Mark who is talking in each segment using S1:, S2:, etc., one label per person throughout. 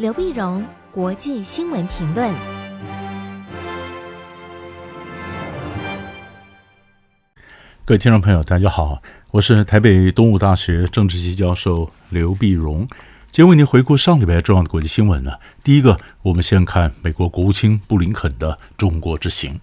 S1: 刘碧荣，国际新闻评论。
S2: 各位听众朋友，大家好，我是台北东吴大学政治系教授刘碧荣。今天为您回顾上礼拜重要的国际新闻呢。第一个，我们先看美国国务卿布林肯的中国之行。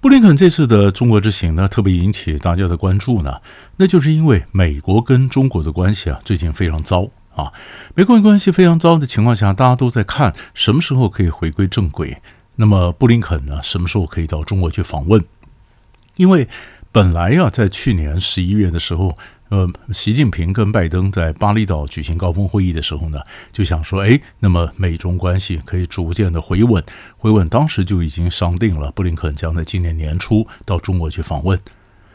S2: 布林肯这次的中国之行呢，特别引起大家的关注呢，那就是因为美国跟中国的关系啊，最近非常糟啊。美国关系非常糟的情况下，大家都在看什么时候可以回归正轨。那么布林肯呢，什么时候可以到中国去访问？因为本来啊，在去年十一月的时候，呃，习近平跟拜登在巴厘岛举行高峰会议的时候呢，就想说，哎，那么美中关系可以逐渐的回稳，回稳。当时就已经商定了，布林肯将在今年年初到中国去访问。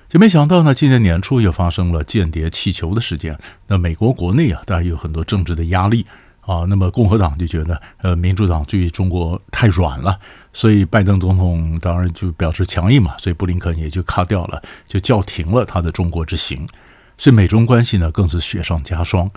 S2: 就没想到呢，今年年初又发生了间谍气球的事件。那美国国内啊，当然有很多政治的压力啊。那么共和党就觉得，呃，民主党对中国太软了。所以拜登总统当然就表示强硬嘛，所以布林肯也就卡掉了，就叫停了他的中国之行。所以美中关系呢更是雪上加霜，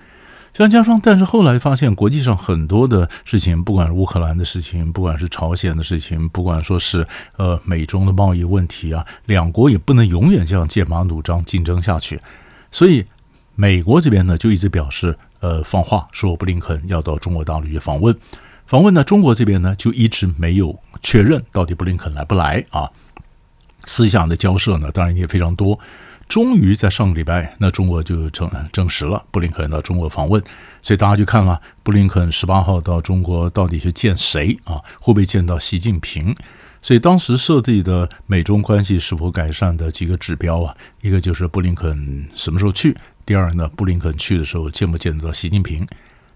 S2: 雪上加霜。但是后来发现国际上很多的事情，不管是乌克兰的事情，不管是朝鲜的事情，不管说是呃美中的贸易问题啊，两国也不能永远这样剑拔弩张竞争下去。所以美国这边呢就一直表示呃放话说布林肯要到中国大陆去访问。访问呢，中国这边呢就一直没有确认到底布林肯来不来啊。私下的交涉呢，当然也非常多。终于在上个礼拜，那中国就证证实了布林肯到中国访问。所以大家就看了布林肯十八号到中国到底去见谁啊？会不会见到习近平？所以当时设定的美中关系是否改善的几个指标啊，一个就是布林肯什么时候去，第二呢，布林肯去的时候见不见得到习近平？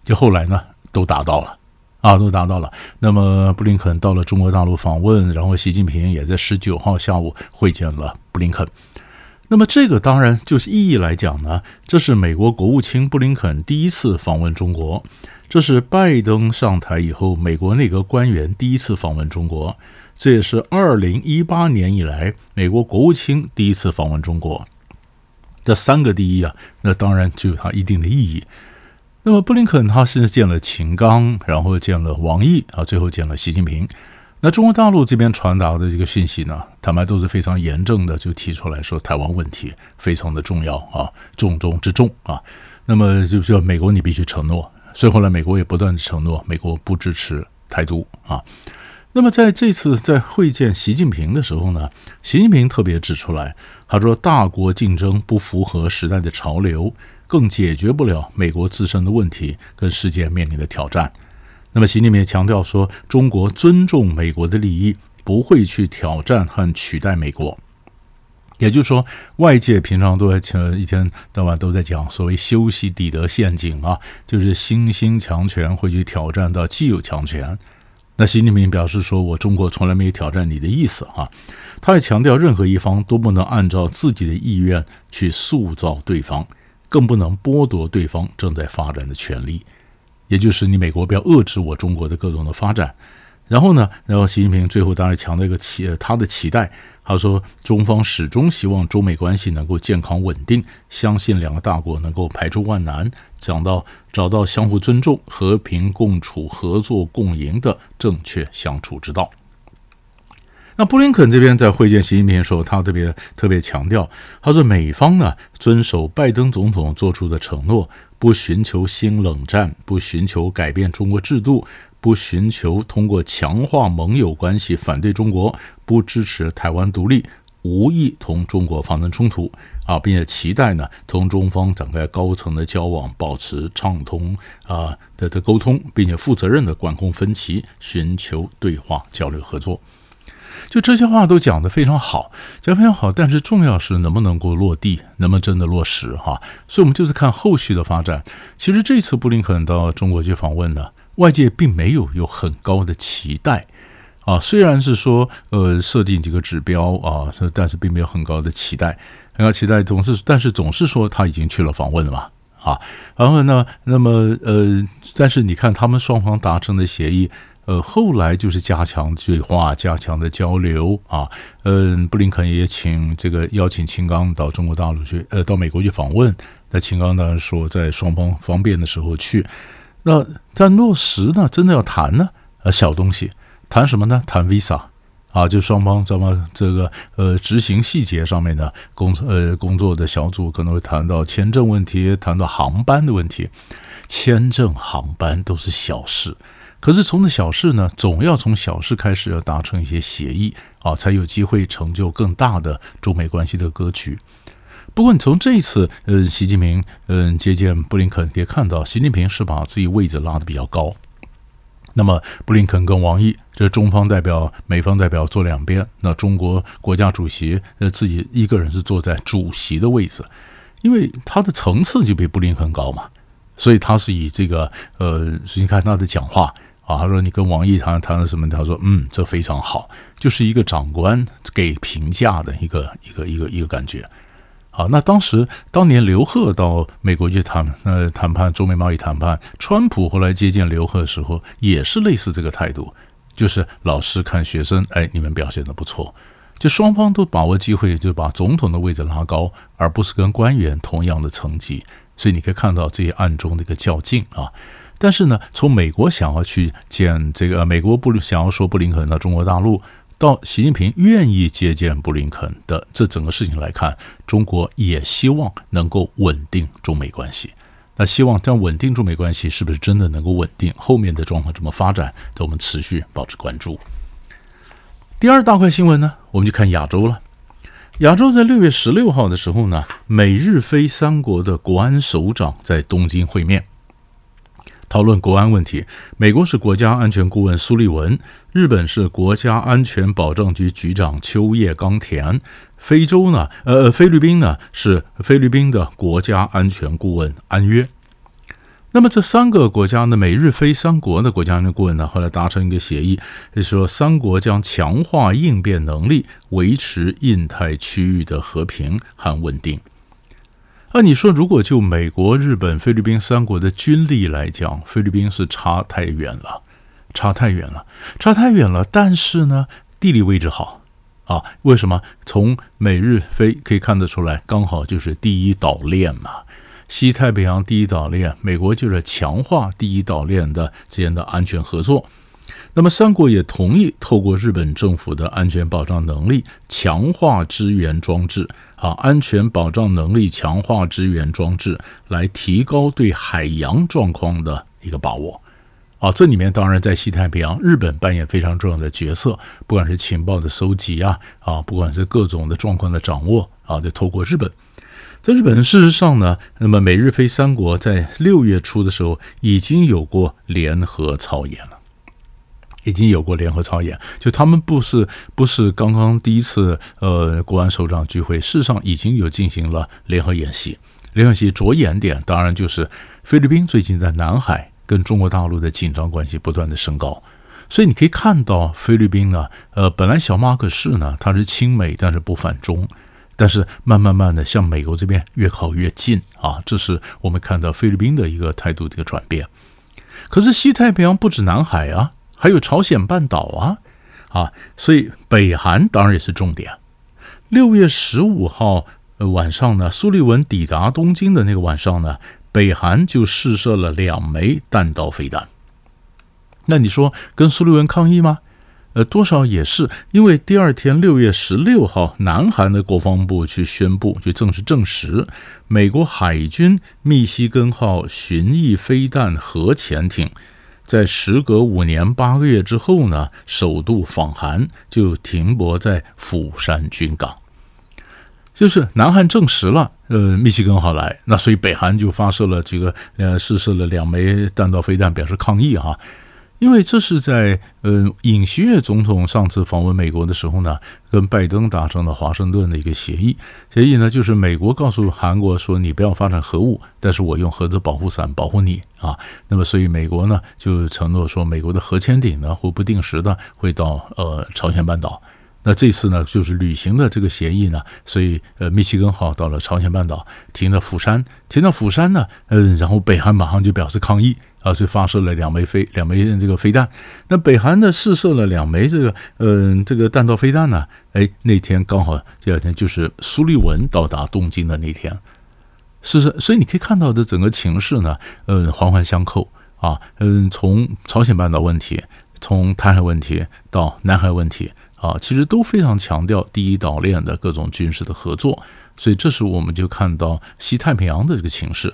S2: 就后来呢，都达到了。啊，都达到了。那么，布林肯到了中国大陆访问，然后习近平也在十九号下午会见了布林肯。那么，这个当然就是意义来讲呢，这是美国国务卿布林肯第一次访问中国，这是拜登上台以后美国内阁官员第一次访问中国，这也是二零一八年以来美国国务卿第一次访问中国。这三个第一啊，那当然就有它一定的意义。那么布林肯他是见了秦刚，然后见了王毅啊，最后见了习近平。那中国大陆这边传达的这个信息呢，坦白都是非常严正的，就提出来说台湾问题非常的重要啊，重中之重啊。那么就说美国你必须承诺，所以后来美国也不断的承诺，美国不支持台独啊。那么在这次在会见习近平的时候呢，习近平特别指出来，他说大国竞争不符合时代的潮流。更解决不了美国自身的问题跟世界面临的挑战。那么习近平也强调说，中国尊重美国的利益，不会去挑战和取代美国。也就是说，外界平常都在一天到晚都在讲所谓修昔底德陷阱啊，就是新兴强权会去挑战到既有强权。那习近平表示说，我中国从来没有挑战你的意思啊。他也强调，任何一方都不能按照自己的意愿去塑造对方。更不能剥夺对方正在发展的权利，也就是你美国不要遏制我中国的各种的发展。然后呢，然后习近平最后当然强调一个期他的期待，他说中方始终希望中美关系能够健康稳定，相信两个大国能够排除万难，讲到找到相互尊重、和平共处、合作共赢的正确相处之道。那布林肯这边在会见习近平的时候，他特别特别强调，他说美方呢遵守拜登总统做出的承诺，不寻求新冷战，不寻求改变中国制度，不寻求通过强化盟友关系反对中国，不支持台湾独立，无意同中国发生冲突啊，并且期待呢同中方展开高层的交往，保持畅通啊的的沟通，并且负责任的管控分歧，寻求对话交流合作。就这些话都讲得非常好，讲得非常好，但是重要是能不能够落地，能不能真的落实哈？所以，我们就是看后续的发展。其实这次布林肯到中国去访问呢，外界并没有有很高的期待啊，虽然是说呃设定几个指标啊，但是并没有很高的期待。很高期待总是，但是总是说他已经去了访问了嘛啊，然后呢，那么呃，但是你看他们双方达成的协议。呃，后来就是加强对话，加强的交流啊。嗯，布林肯也请这个邀请秦刚到中国大陆去，呃，到美国去访问。那秦刚当然说，在双方方便的时候去。那但落实呢，真的要谈呢，呃，小东西，谈什么呢？谈 Visa 啊，就双方怎么这个呃执行细节上面的工呃工作的小组可能会谈到签证问题，谈到航班的问题，签证、航班都是小事，可是从这小事呢，总要从小事开始，要达成一些协议啊，才有机会成就更大的中美关系的格局。不过，你从这一次，嗯，习近平，嗯，接见布林肯，也看到习近平是把自己位置拉得比较高。那么，布林肯跟王毅，这中方代表、美方代表坐两边，那中国国家主席，呃，自己一个人是坐在主席的位置，因为他的层次就比布林肯高嘛，所以他是以这个，呃，你看他的讲话啊，他说你跟王毅谈谈了什么？他说，嗯，这非常好，就是一个长官给评价的一个一个一个一个感觉。好，那当时当年刘鹤到美国去谈呃谈判中美贸易谈判，川普后来接见刘鹤的时候也是类似这个态度，就是老师看学生，哎，你们表现得不错，就双方都把握机会，就把总统的位置拉高，而不是跟官员同样的层级，所以你可以看到这些暗中的一个较劲啊。但是呢，从美国想要去见这个美国不想要说布林肯到中国大陆。到习近平愿意接见布林肯的这整个事情来看，中国也希望能够稳定中美关系。那希望这样稳定中美关系是不是真的能够稳定？后面的状况怎么发展？等我们持续保持关注。第二大块新闻呢，我们就看亚洲了。亚洲在六月十六号的时候呢，美日菲三国的国安首长在东京会面。讨论国安问题，美国是国家安全顾问苏利文，日本是国家安全保障局局长秋叶刚田，非洲呢，呃，菲律宾呢是菲律宾的国家安全顾问安约。那么这三个国家呢，美日菲三国的国家安全顾问呢，后来达成一个协议，就是说三国将强化应变能力，维持印太区域的和平和稳定。那你说，如果就美国、日本、菲律宾三国的军力来讲，菲律宾是差太远了，差太远了，差太远了。但是呢，地理位置好啊，为什么？从美日菲可以看得出来，刚好就是第一岛链嘛，西太平洋第一岛链，美国就是强化第一岛链的之间的安全合作。那么三国也同意透过日本政府的安全保障能力，强化支援装置。啊，安全保障能力强化支援装置，来提高对海洋状况的一个把握。啊，这里面当然在西太平洋，日本扮演非常重要的角色，不管是情报的搜集啊，啊，不管是各种的状况的掌握啊，得透过日本。在日本，事实上呢，那么美日菲三国在六月初的时候已经有过联合操演了。已经有过联合操演，就他们不是不是刚刚第一次呃国安首长聚会，事实上已经有进行了联合演习。联合演习着眼点当然就是菲律宾最近在南海跟中国大陆的紧张关系不断的升高，所以你可以看到菲律宾呢，呃，本来小马可仕呢，它是亲美但是不反中，但是慢慢慢的向美国这边越靠越近啊，这是我们看到菲律宾的一个态度的一个转变。可是西太平洋不止南海啊。还有朝鲜半岛啊，啊，所以北韩当然也是重点。六月十五号晚上呢，苏利文抵达东京的那个晚上呢，北韩就试射了两枚弹道飞弹。那你说跟苏利文抗议吗？呃，多少也是，因为第二天六月十六号，南韩的国防部去宣布，就正式证实，美国海军密西根号巡弋飞弹核潜艇。在时隔五年八个月之后呢，首度访韩，就停泊在釜山军港。就是南韩证实了，呃，密西根号来，那所以北韩就发射了几个，呃，试射了两枚弹道飞弹，表示抗议哈。因为这是在呃，尹锡悦总统上次访问美国的时候呢，跟拜登达成了华盛顿的一个协议。协议呢，就是美国告诉韩国说，你不要发展核武，但是我用核子保护伞保护你啊。那么，所以美国呢就承诺说，美国的核潜艇呢会不定时的会到呃朝鲜半岛。那这次呢就是履行了这个协议呢，所以呃，密西根号到了朝鲜半岛，停到釜山，停到釜山呢，嗯，然后北韩马上就表示抗议。啊，所以发射了两枚飞两枚这个飞弹。那北韩呢试射了两枚这个嗯、这个弹道飞弹呢？哎，那天刚好这两天就是苏利文到达东京的那天，是是。所以你可以看到的整个情势呢，嗯，环环相扣啊，嗯，从朝鲜半岛问题，从台海问题到南海问题啊，其实都非常强调第一岛链的各种军事的合作。所以这时我们就看到西太平洋的这个情势。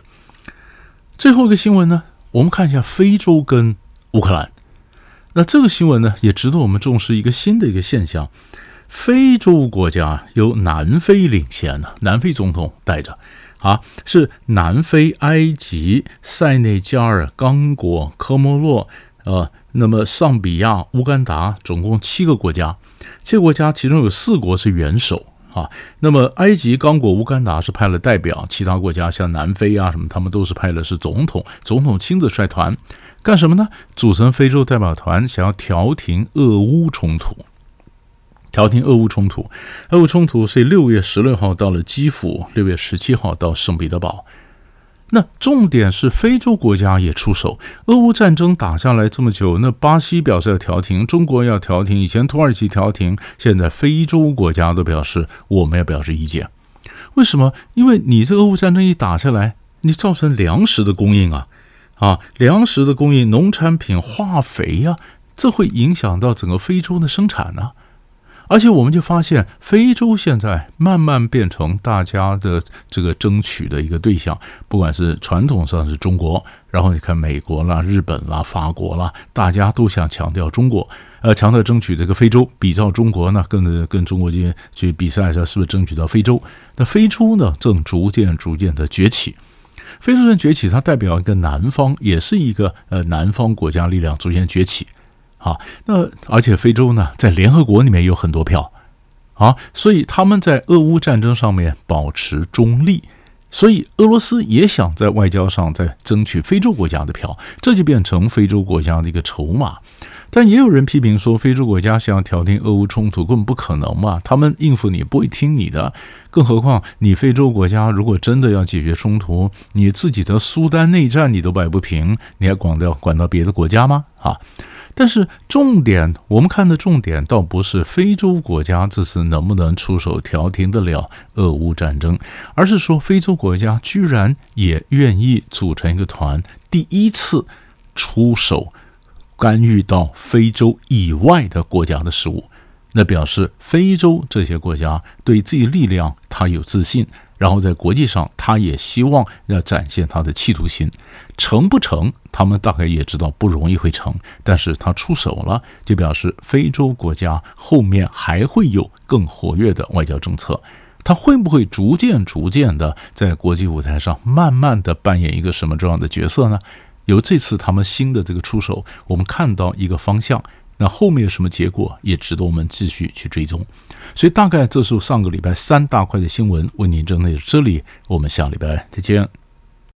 S2: 最后一个新闻呢，我们看一下非洲跟乌克兰。那这个新闻呢，也值得我们重视一个新的一个现象。非洲国家由南非领衔呢，南非总统带着，啊，是南非、埃及、塞内加尔、刚果、科摩洛，呃，那么上比亚、乌干达，总共七个国家。这个国家其中有四国是元首，啊，那么埃及、刚果、乌干达是派了代表，其他国家像南非啊什么，他们都是派的是总统，总统亲自率团，干什么呢？组成非洲代表团，想要调停俄乌冲突。调停俄乌冲突，俄乌冲突所以六月十六号到了基辅，六月十七号到圣彼得堡。那重点是非洲国家也出手。俄乌战争打下来这么久，那巴西表示要调停，中国要调停，以前土耳其调停，现在非洲国家都表示我们要表示意见。为什么？因为你这俄乌战争一打下来，你造成粮食的供应啊，啊，粮食的供应，农产品、化肥呀、这会影响到整个非洲的生产呢、而且我们就发现，非洲现在慢慢变成大家的这个争取的一个对象，不管是传统上是中国，然后你看美国啦、日本啦、法国啦，大家都想强调中国，呃，强调争取这个非洲，比照中国呢，跟跟中国去去比赛的时候是不是争取到非洲？那非洲呢，正逐渐逐渐的崛起。非洲人崛起，它代表一个南方，也是一个呃南方国家力量逐渐崛起。啊，那而且非洲呢，在联合国里面有很多票，啊，所以他们在俄乌战争上面保持中立，所以俄罗斯也想在外交上再争取非洲国家的票，这就变成非洲国家的一个筹码。但也有人批评说，非洲国家想要调停俄乌冲突根本不可能嘛，他们应付你不会听你的，更何况你非洲国家如果真的要解决冲突，你自己的苏丹内战你都摆不平，你还管到管到别的国家吗？啊？但是重点，我们看的重点倒不是非洲国家这次能不能出手调停得了俄乌战争，而是说非洲国家居然也愿意组成一个团，第一次出手干预到非洲以外的国家的事务，那表示非洲这些国家对自己力量他有自信。然后在国际上，他也希望要展现他的企图心，成不成，他们大概也知道不容易会成，但是他出手了，就表示非洲国家后面还会有更活跃的外交政策，他会不会逐渐逐渐的在国际舞台上慢慢的扮演一个什么重要的角色呢？由这次他们新的这个出手，我们看到一个方向。那后面有什么结果，也值得我们继续去追踪。所以大概这是上个礼拜三大块的新闻，为您整理这里，我们下礼拜再见。